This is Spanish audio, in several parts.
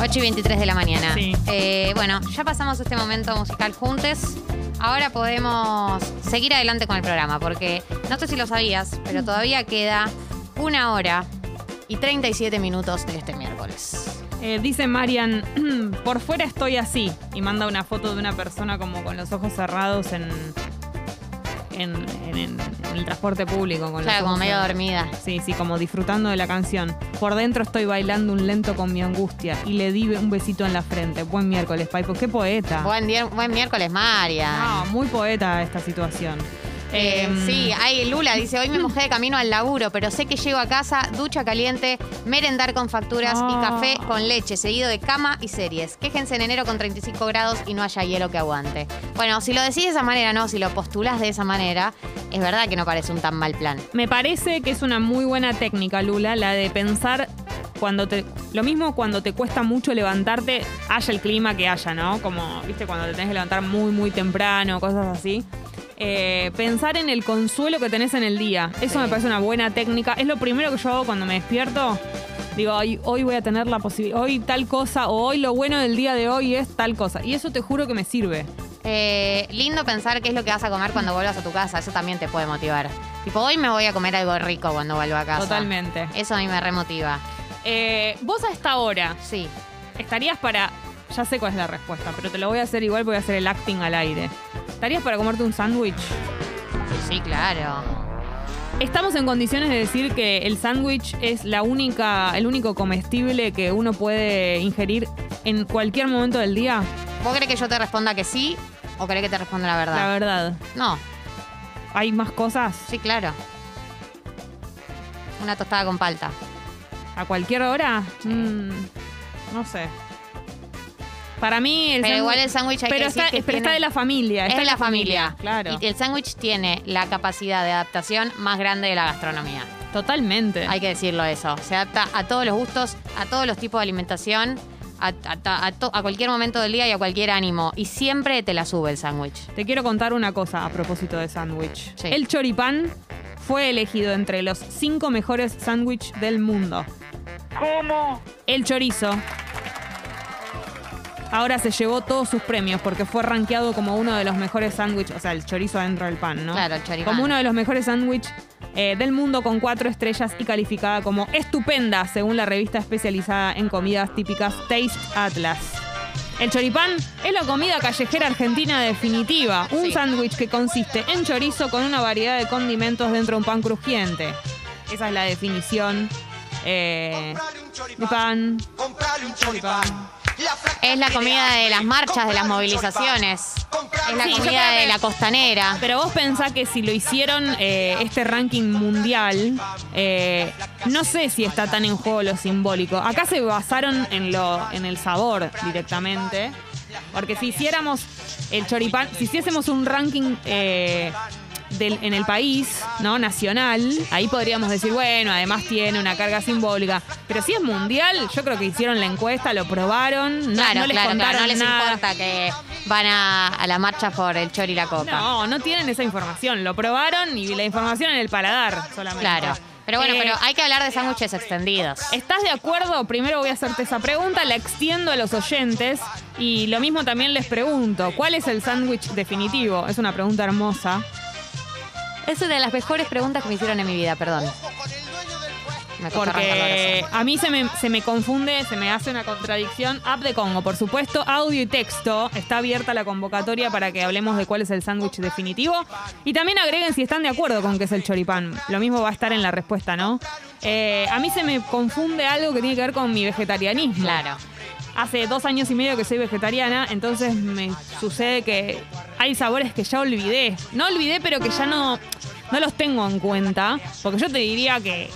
8 y 23 de la mañana. Sí. Eh, bueno, ya pasamos este momento musical juntos. Ahora podemos seguir adelante con el programa, porque no sé si lo sabías, pero todavía queda una hora y 37 minutos de este miércoles. Eh, dice Marian, por fuera estoy así. Y manda una foto de una persona como con los ojos cerrados en, en, en- en- el transporte público. Con Claro, como medio dormida. Sí, sí, como disfrutando de la canción. Por dentro estoy bailando un lento con mi angustia y le di un besito en la frente. Buen miércoles, Paipo. Qué poeta. Buen, día- buen miércoles, María. No, muy poeta esta situación. Eh, Em, sí, ahí Lula dice, hoy me mojé de camino al laburo, pero sé que llego a casa, ducha caliente, merendar con facturas y Ah. café con leche, seguido de cama y series. Quéjense en enero con 35 grados y no haya hielo que aguante. Bueno, si lo decís de esa manera, no, si lo postulás de esa manera, es verdad que no parece un tan mal plan. Me parece que es una muy buena técnica, Lula, la de pensar cuando te. Lo mismo cuando te cuesta mucho levantarte, haya el clima que haya, ¿no? Como, viste, cuando te tenés que levantar muy, muy temprano, cosas así. Eh, pensar en el consuelo que tenés en el día. Eso Sí. me parece una buena técnica. Es lo primero que yo hago cuando me despierto. Digo, "Ay, hoy voy a tener la posibilidad, hoy tal cosa, o hoy lo bueno del día de hoy es tal cosa. Y eso te juro que me sirve. Eh, lindo pensar qué es lo que vas a comer cuando vuelvas a tu casa, eso también te puede motivar. Tipo, hoy me voy a comer algo rico cuando vuelva a casa. Totalmente. Eso a mí me remotiva. Eh, vos a esta hora, Sí. ¿Estarías para.? Ya sé cuál es la respuesta, pero te lo voy a hacer igual, voy a hacer el acting al aire. ¿Estarías para comerte un sándwich? Sí, claro. Estamos en condiciones de decir que el sándwich es la única, el único comestible que uno puede ingerir en cualquier momento del día. ¿Vos crees que yo te responda que sí o crees que te responda la verdad? La verdad. No, ¿Hay más cosas? sí, claro. Una tostada con palta. ¿A cualquier hora? Sí. Mm, no sé. Para mí el Pero igual el sándwich hay pero que decir está, que pero está de la familia. Es está de la familia. Claro. Y el sándwich tiene la capacidad de adaptación más grande de la gastronomía. Totalmente. Hay que decirlo eso. Se adapta a todos los gustos, a todos los tipos de alimentación, a, a- a to- a cualquier momento del día y a cualquier ánimo. Y siempre te la sube el sándwich. Te quiero contar una cosa a propósito de sándwich. Sí. El choripán fue elegido entre los cinco mejores sándwich del mundo. ¿Cómo? El chorizo ahora se llevó todos sus premios porque fue rankeado como uno de los mejores sándwiches, o sea, el chorizo adentro del pan, ¿no? Claro, el choripán. Como uno de los mejores sándwiches del mundo con cuatro estrellas y calificada como estupenda según la revista especializada en comidas típicas Taste Atlas. El choripán es la comida callejera argentina definitiva, un Sí. sándwich que consiste en chorizo con una variedad de condimentos dentro de un pan crujiente. Esa es la definición eh, de pan. Es la comida de las marchas, de las movilizaciones. Es la Sí, comida de la costanera. Pero vos pensás que si lo hicieron eh, este ranking mundial, eh, no sé si está tan en juego lo simbólico. Acá se basaron en, lo, en el sabor directamente. Porque si hiciéramos el choripán, si hiciésemos un ranking eh, del- en el país, ¿no? Nacional, ahí podríamos decir, bueno, además tiene una carga simbólica. Pero si es mundial, yo creo que hicieron la encuesta, lo probaron, no, Claro, no les claro, contaron no les nada. importa que van a, a la marcha por el chori y la copa. No, no tienen esa información. Lo probaron y la información en el paladar solamente. Claro. Pero bueno, Eh, pero hay que hablar de sándwiches extendidos. ¿Estás de acuerdo? Primero voy a hacerte esa pregunta, la extiendo a los oyentes y lo mismo también les pregunto, ¿cuál es el sándwich definitivo? Es una pregunta hermosa. Es una de las mejores preguntas que me hicieron en mi vida, perdón. Me Porque a mí se me, se me confunde, se me hace una contradicción. App de Congo, por supuesto, audio y texto. Está abierta la convocatoria para que hablemos de cuál es el sándwich definitivo. Y también agreguen si están de acuerdo con qué es el choripán. Lo mismo va a estar en la respuesta, ¿no? Eh, a mí se me confunde algo que tiene que ver con mi vegetarianismo. Claro. Hace dos años y medio que soy vegetariana, entonces me sucede que hay sabores que ya olvidé. No olvidé, pero que ya no, no los tengo en cuenta. Porque yo te diría que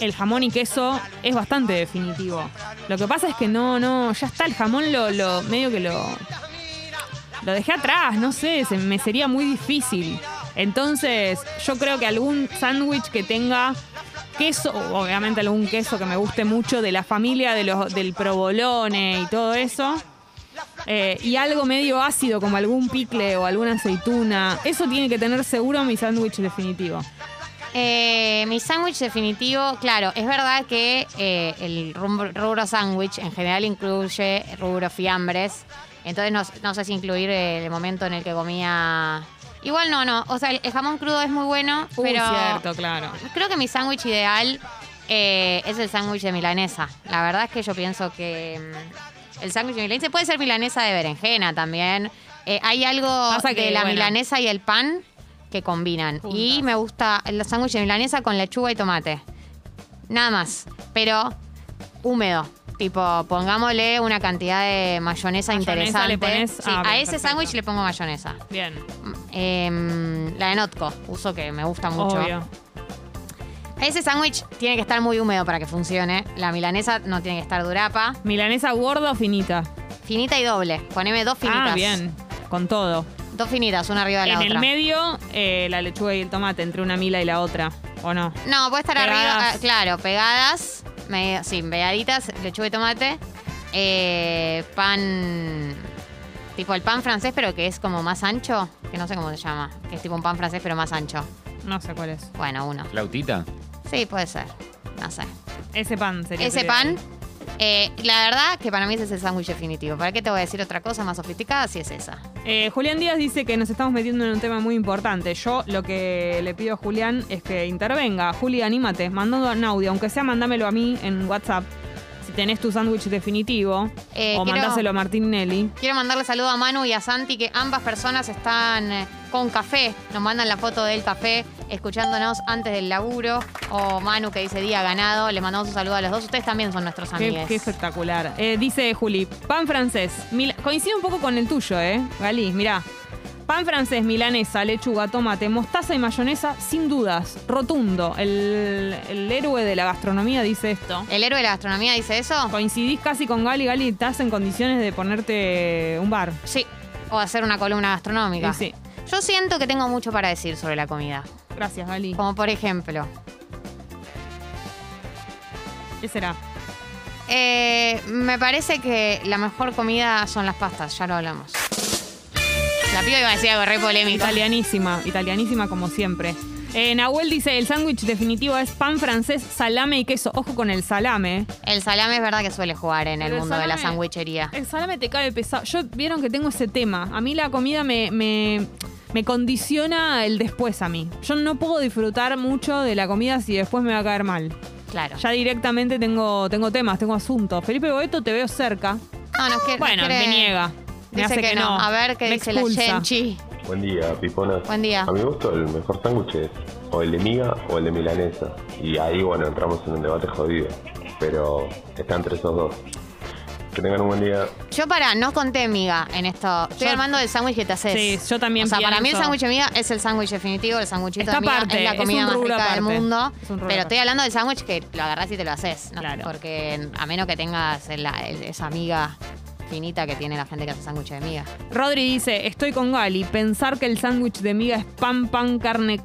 el jamón y queso es bastante definitivo. Lo que pasa es que no, no, ya está el jamón, lo, medio que lo, lo dejé atrás, no sé, me sería muy difícil. Entonces, yo creo que algún sándwich que tenga queso, obviamente algún queso que me guste mucho de la familia de los, del provolone y todo eso. eh, y algo medio ácido como algún picle o alguna aceituna. Eso tiene que tener seguro mi sándwich definitivo. Eh, mi sándwich definitivo, claro, es verdad que eh, el rubro, sándwich en general incluye rubro fiambres. Entonces no sé si incluir el momento en el que comía. Igual no, no. O sea, el, jamón crudo es muy bueno, Uh, pero cierto, claro. creo que mi sándwich ideal eh, es el sándwich de milanesa. La verdad es que yo pienso que mm, el sándwich de milanesa puede ser milanesa de berenjena también. Eh, hay algo Pasa de la bueno. milanesa y el pan que combinan. Juntas. Y me gusta el sándwich de milanesa con lechuga y tomate. Nada más. Pero húmedo. Tipo, pongámosle una cantidad de mayonesa, Mayonesa interesante. le pones- Sí, ah, a bien, ese perfecto. sándwich le pongo mayonesa. Bien. Em, la de Notco, uso que me gusta mucho. Obvio. Ese sándwich tiene que estar muy húmedo para que funcione. La milanesa no tiene que estar durapa. ¿Milanesa gorda o finita? Finita y doble. Poneme dos finitas. Ah, bien. Con todo. Dos finitas, una arriba de la En otra. el medio, eh, la lechuga y el tomate, entre una mila y la otra. ¿O no? No, puede estar Pegadas. arriba, ah, claro, pegadas, medio, sí, pegaditas, lechuga y tomate. Eh, pan, tipo el pan francés, pero que es como más ancho, que no sé cómo se llama, que es tipo un pan francés, pero más ancho. No sé cuál es. Bueno, uno. ¿Flautita? Sí, puede ser. No sé. Ese pan sería. Ese pan, eh, la verdad que para mí ese es el sándwich definitivo. ¿Para qué te voy a decir otra cosa más sofisticada si es esa? Eh, Julián Díaz dice que nos estamos metiendo en un tema muy importante. Yo lo que le pido a Julián es que intervenga. Juli, anímate, mandando un audio, aunque sea mandámelo a mí en WhatsApp. Si tenés tu sándwich definitivo. Eh, o quiero- mandáselo a Martín Nelly. Quiero mandarle saludo a Manu y a Santi, que ambas personas están eh, con café. Nos mandan la foto del café, escuchándonos antes del laburo. O Manu, que dice día ganado. Le mandamos un saludo a los dos. Ustedes también son nuestros amigos. qué espectacular. Eh, dice Juli, pan francés. Mil- coincide un poco con el tuyo, ¿eh? Galí, mirá. Pan francés, milanesa, lechuga, tomate, mostaza y mayonesa, sin dudas. Rotundo. El, el héroe de la gastronomía dice esto. ¿El héroe de la gastronomía dice eso? Coincidís casi con Gali. Gali, estás en condiciones de ponerte un bar. Sí. O hacer una columna gastronómica. Y sí. Yo siento que tengo mucho para decir sobre la comida. Gracias, Gali. Como por ejemplo, ¿Qué será? eh, me parece que la mejor comida son las pastas. Ya lo hablamos. La piba iba a decir algo re polémico. Italianísima, italianísima como siempre. Eh, Nahuel dice, el sándwich definitivo es pan francés, salame y queso. Ojo con el salame. El salame es verdad que suele jugar en el mundo de la sandwichería. El salame te cae pesado. Yo vieron que tengo ese tema. A mí la comida me, me, me condiciona el después a mí. Yo no puedo disfrutar mucho de la comida si después me va a caer mal. Claro. Ya directamente tengo, tengo temas, tengo asuntos. Felipe Boeto, te veo cerca. No, nos quiere- Bueno, quiere- me niega. Me Dice hace que, no. A ver qué Me dice la expulsa. Chenchi. Buen día, piponas. Buen día. A mi gusto, el mejor sándwich es o el de miga o el de milanesa. Y ahí, bueno, entramos en un debate jodido. Pero está entre esos dos. Que tengan un buen día. Yo para, no conté miga en esto. Estoy Yo- armando del sándwich que te haces. Sí, yo también O sea, para mí el pienso- sándwich de miga es el sándwich definitivo, el sándwichito Está de miga aparte, es la es comida un más rubro rica del aparte. mundo. Es un rubro Pero estoy aparte. hablando del sándwich que lo agarrás y te lo haces. ¿no? Claro. Porque a menos que tengas el- el- esa miga finita que tiene la gente que hace sándwich de miga. Rodri dice, estoy con Gali. Pensar que el sándwich de miga es pan, pan, carne...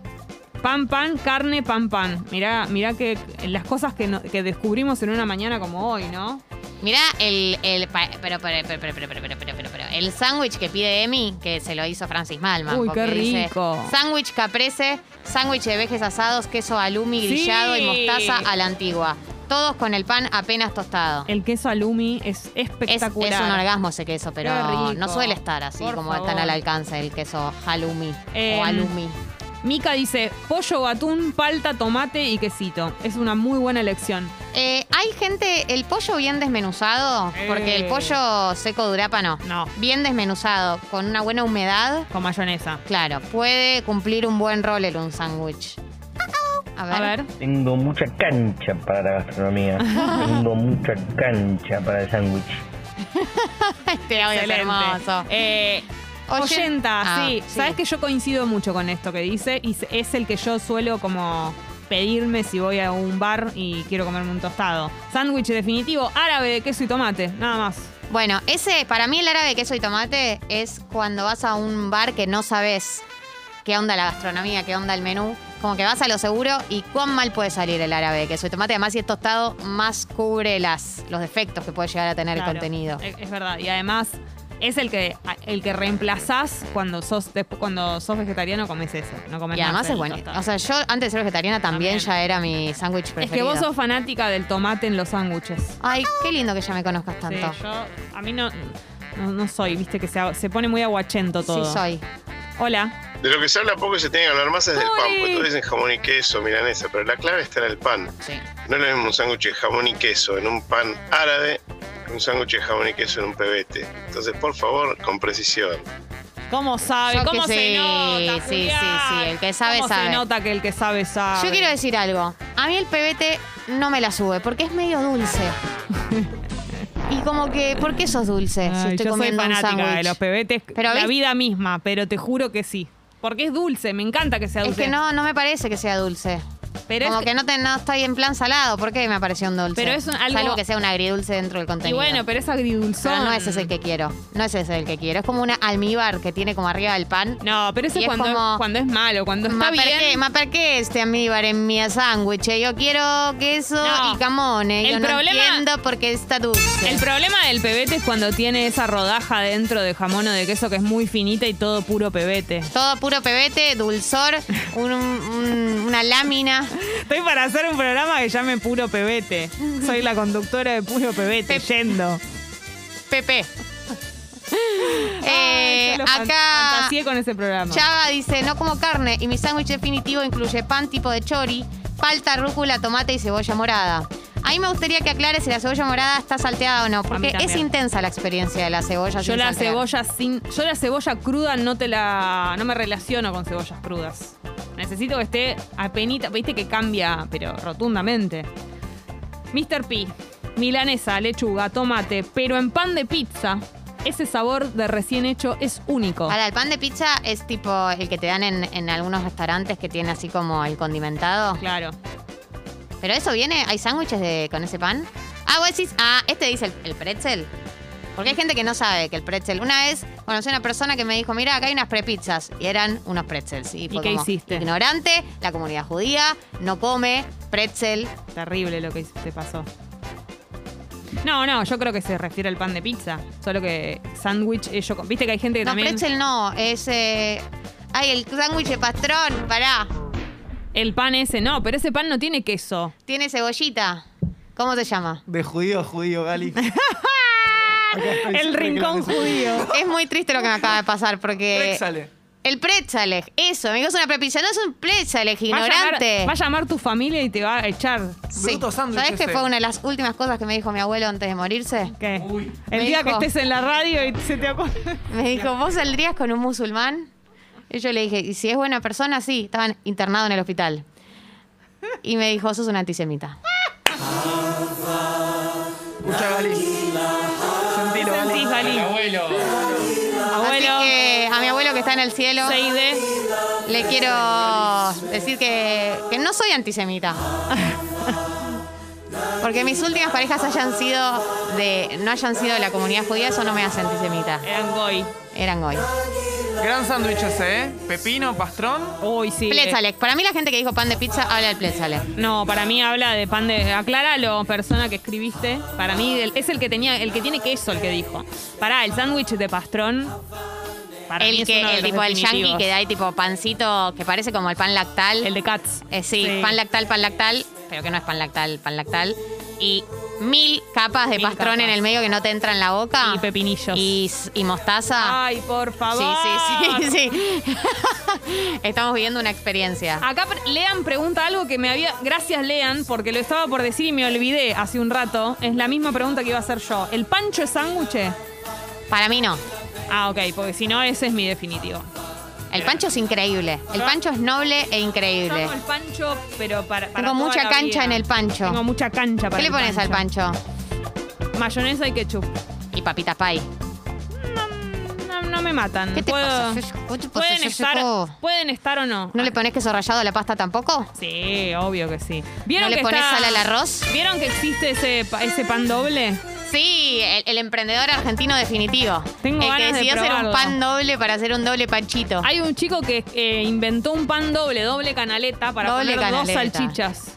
Pan, pan, carne, pan, pan. Mirá, mirá que las cosas que, no- que descubrimos en una mañana como hoy, ¿no? Mirá el, el pero, pero, pero, pero, pero, pero, pero, pero, el sándwich que pide Emi, que se lo hizo Francis Malman. Uy, qué rico. Sándwich caprese, sándwich de vejes asados, queso alumi Sí. grillado y mostaza a la antigua. Todos con el pan apenas tostado. El queso alumi es Es, es espectacular. un orgasmo ese queso, pero no suele estar así Por como favor. tan al alcance el queso halloumi Em, o alumi. Mica dice, pollo, atún, palta, tomate y quesito. Es una muy buena elección. Eh, hay gente, el pollo bien desmenuzado, porque el Eh. pollo seco durapa no. No. Bien desmenuzado, con una buena humedad, Con mayonesa. claro, puede cumplir un buen rol en un sándwich. A ver. A ver. Tengo mucha cancha para la gastronomía. Tengo mucha cancha para el sándwich. Este audio es hermoso. Eh, Oyen- oyenta, Ah, sí. sí. Sabes que yo coincido mucho con esto que dice y es el que yo suelo como pedirme si voy a un bar y quiero comerme un tostado. Sándwich definitivo, árabe de queso y tomate, nada más. Bueno, ese, para mí el árabe de queso y tomate es cuando vas a un bar que no sabes qué onda la gastronomía, qué onda el menú. Como que vas a lo seguro y cuán mal puede salir el árabe de queso y tomate. Además, si es tostado, más cubre las, los defectos que puede llegar a tener Claro, el contenido. Es verdad. Y además, es el que el que reemplazás cuando sos cuando sos vegetariano comes eso, no comes Y además más es bueno. O sea, yo antes de ser vegetariana también, También. ya era mi sándwich es preferido. que vos sos fanática del tomate en los sándwiches. Ay, qué lindo que ya me conozcas Sí, tanto. yo a mí no, no no soy, viste que se, se pone muy aguachento todo. Sí, soy. Hola. De lo que se habla poco y se tiene que hablar más es del pan, porque todos dicen jamón y queso, milanesa, pero la clave está en el pan. Sí. No es lo mismo un sándwich de jamón y queso en un pan árabe un sándwich de jamón y queso en un pebete. Entonces, por favor, con precisión. ¿Cómo sabe? Yo ¿Cómo que se sí, nota? sí, sí, sí, el que sabe, ¿Cómo sabe. se nota que el que sabe sabe? Yo quiero decir algo. A mí el pebete no me la sube porque es medio dulce. y como que, ¿por qué sos dulce si estoy yo soy comiendo un fanática de sándwich? los pebetes, Pero la ¿ves? vida misma, pero te juro que sí. Porque es dulce, me encanta que sea Es dulce. que no, no me parece que sea dulce. Pero como es que no, te, no estoy en plan salado. ¿Por qué me pareció un dulce? Pero es un- algo- Salvo que sea un agridulce dentro del Y contenido. bueno, pero es agridulzón. Pero no ese es el que quiero. No ese es el que quiero. Es como una almíbar que tiene como arriba del pan. No, pero eso Y es es cuando, como- es, cuando es malo, cuando está bien. perché, ma perché este almíbar en mi sándwich? Yo quiero queso No. y camone. Yo El no problema- entiendo por qué está dulce. El problema del pebete es cuando tiene esa rodaja dentro de jamón o de queso que es muy finita y todo puro pebete. Todo puro pebete, dulzor, un- un- una lámina. Estoy para hacer un programa que llame Puro Pebete. Soy la conductora de Puro Pebete, yendo. Pepe. Ay, Eh, fan- acá con ese programa. Chava dice, no como carne y mi sándwich definitivo incluye pan tipo de chori, palta, rúcula, tomate y cebolla morada. A mí me gustaría que aclare si la cebolla morada está salteada o no, porque es intensa la experiencia de la cebolla. Yo sin la saltear. cebolla sin. Yo la cebolla cruda no te la. no me relaciono con cebollas crudas. Necesito que esté apenita. Viste que cambia, pero rotundamente. Mr. P. Milanesa, lechuga, tomate, pero en pan de pizza. Ese sabor de recién hecho es único. Ahora, el pan de pizza es tipo el que te dan en, en algunos restaurantes que tiene así como el condimentado. Claro. Pero eso viene, ¿hay sándwiches de, con ese pan? Ah, vos decís, ah, este dice el, el pretzel. Porque hay gente que no sabe que el pretzel. Una vez conocí a una persona que me dijo, mira, acá hay unas prepizzas. Y eran unos pretzels. Y, fue qué como, hiciste? Ignorante, la comunidad judía, no come pretzel. Terrible lo que te pasó. No, no, yo creo que se refiere al pan de pizza. Solo que sándwich, eh, yo, viste que hay gente que No, también. pretzel no, es... eh, Ay, el sándwich de pastrón, pará. El pan ese, no, pero ese pan no tiene queso. Tiene cebollita. ¿Cómo se llama? De judío a judío, Gali. El rincón que judío. Es muy triste lo que me acaba de pasar porque... Préxale. El pretzel, eso, dijo es una prepizza, no es un pretzel, Va a, llamar, ignorante. va a llamar tu familia y te va a echar. Sí. Bruto sándwich ¿Sabes qué ese. fue una de las últimas cosas que me dijo mi abuelo antes de morirse? ¿Qué? Uy. El Me día dijo- que estés en la radio y se te ocurre. Me dijo, ¿vos saldrías con un musulmán? Y yo le dije, ¿y si es buena persona? Sí, estaban internados en el hospital. Y me dijo, sos un antisemita. Gali. Gali. Abuelo. Abuelo, Así que a mi abuelo que está en el cielo, 6D. le quiero decir que, que no soy antisemita. Porque mis últimas parejas hayan sido de, no hayan sido de la comunidad judía, eso no me hace antisemita. Eran goy. Eran goy. Gran sándwich ese, ¿eh? Pepino, pastrón. Uy, sí. Pletzalek. Para mí la gente que dijo pan de pizza habla del pletzalek. No, para mí habla de pan de. Acláralo, persona que escribiste. Para mí el- es el que tenía, el que tiene queso, el que dijo. Pará, el sándwich de pastrón. Para mí El es que, uno de el los tipo el yankee que da ahí tipo pancito que parece como el pan lactal. El de Cats. Eh, sí, pan lactal, pan lactal, pero que no es pan lactal, pan lactal. Y mil capas de Mil pastrón capas. en el medio que no te entra en la boca. Y pepinillos. Y, y mostaza. Ay, por favor. Sí, sí, sí, sí. Estamos viviendo una experiencia. Acá Lean pregunta algo que me había. Gracias, Lean, porque lo estaba por decir y me olvidé hace un rato. Es la misma pregunta que iba a hacer yo. ¿El pancho es sándwich? Para mí no. Ah, ok, porque si no, ese es mi definitivo. El pancho es increíble. El pancho es noble e increíble. Amo el pancho, pero para. para Tengo toda mucha la cancha vida. en el pancho. Tengo mucha cancha para ¿Qué le el pones al pancho? Mayonesa y ketchup. Y papitas pie. No, no me matan. ¿Qué te Puedo- pasa? ¿Qué te pasa, Pueden estar, pueden estar o no. ¿No le pones queso rallado a la pasta tampoco? Sí, obvio que sí. ¿No le que pones está- sal al arroz? ¿Vieron que existe ese, pa- ese pan doble? Sí, el, el emprendedor argentino definitivo. Tengo el que de decidió hacer un pan doble para hacer un doble panchito. Hay un chico que eh, inventó un pan doble, doble canaleta, para Doble poner dos salchichas.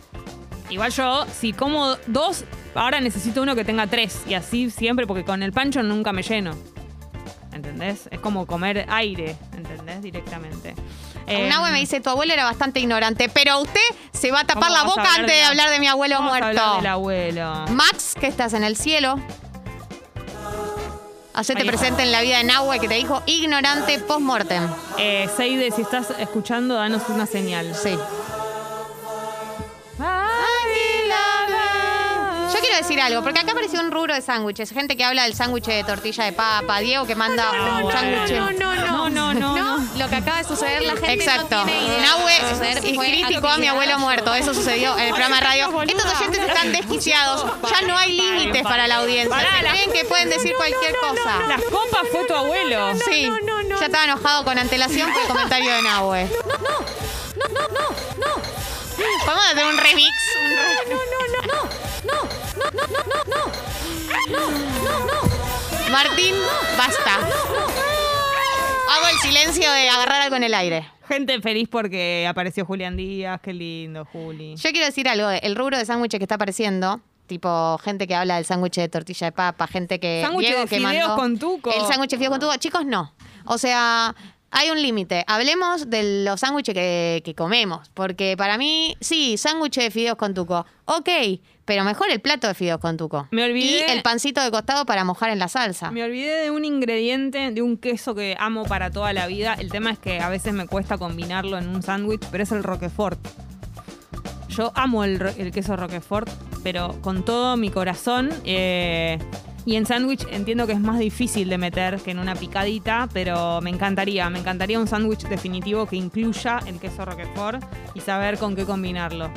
Igual yo, si como dos, ahora necesito uno que tenga tres. Y así siempre, porque con el pancho nunca me lleno. ¿entendés? Es como comer aire, ¿entendés? Directamente. Un Eh, abue me dice, tu abuelo era bastante ignorante, pero usted se va a tapar ¿cómo la boca antes de la- hablar de mi abuelo ¿cómo vas a muerto. del abuelo. Max, que estás en el cielo. Hacete presente en la vida de Nahue que te dijo ignorante post-mortem. Eh, Seide, si estás escuchando, danos una señal. Sí. Yo quiero decir algo, porque acá apareció un rubro de sándwiches. Gente que habla del sándwich de tortilla de papa. Diego que manda un sándwich. no, no, no, no. Lo que acaba de suceder, la gente Exacto. no tiene idea. Nahue criticó a mi abuelo muerto. Eso sucedió en el programa de radio. Estos oyentes están desquiciados. Ya no hay límites para la audiencia. Creen que pueden decir cualquier cosa. Las copas fue tu abuelo. Sí, ya estaba enojado con antelación por el comentario de Nahue. Vamos a hacer un remix. un re- Martín, basta. Hago el silencio de agarrar algo en el aire. Gente feliz porque apareció Julián Díaz. Qué lindo, Juli. Yo quiero decir algo, el rubro de sándwiches que está apareciendo, tipo gente que habla del sándwich de tortilla de papa, gente que Sándwich de que fideos mandó con tuco. El sándwich de fideos con tuco, chicos, no. O sea, hay un límite. Hablemos de los sándwiches que, que comemos, porque para mí, sí, sándwich de fideos con tuco. Ok, pero mejor el plato de fideos con tuco. Me olvidé- Y el pancito de costado para mojar en la salsa. Me olvidé de un ingrediente, de un queso que amo para toda la vida. El tema es que a veces me cuesta combinarlo en un sándwich, pero es el Roquefort. Yo amo el, queso Roquefort, pero con todo mi corazón. eh, y en sándwich entiendo que es más difícil de meter que en una picadita, pero me encantaría. Me encantaría un sándwich definitivo que incluya el queso Roquefort y saber con qué combinarlo.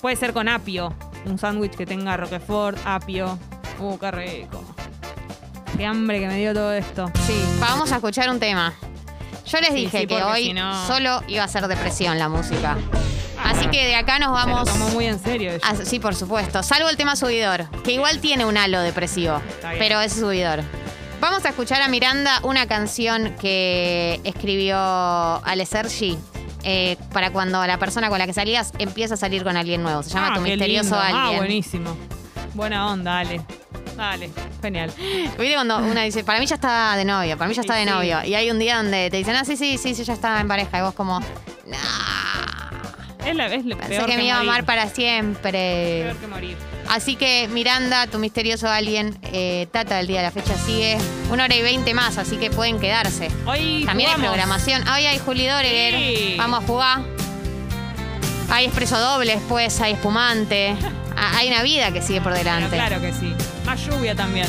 Puede ser con apio. Un sándwich que tenga Roquefort, apio. Uh, qué rico. Qué hambre que me dio todo esto. Sí, vamos a escuchar un tema. Yo les Sí, dije sí, que hoy si no- solo iba a ser depresión la música. Que de acá nos Se lo vamos. tomó muy en serio. ella. Ah, sí, por supuesto. Salvo el tema subidor, que igual tiene un halo depresivo, pero es subidor. Vamos a escuchar a Miranda una canción que escribió Ale Sergi eh, para cuando la persona con la que salías empieza a salir con alguien nuevo. Se llama Ah, Tu Misterioso lindo. Ah, Alguien. buenísimo. Buena onda, dale. Dale, genial. ¿Viste cuando una dice, para mí ya está de novio, para mí ya está Sí, de sí. novio? Y hay un día donde te dicen, ah, sí, sí, sí, sí, ya está en pareja. Y vos como, nah, Es, la, es la pensé peor que me iba a morir. amar para siempre. Peor que morir. Así que Miranda, tu misterioso alguien, eh, Tata del día de la fecha sigue. Una hora y veinte más, así que pueden quedarse. Hoy También hay jugamos. programación. Hoy hay Juli Doreger. Sí. Vamos a jugar. Hay expreso doble después, hay espumante. Ah, hay una vida que sigue por delante. claro que sí. Más lluvia también.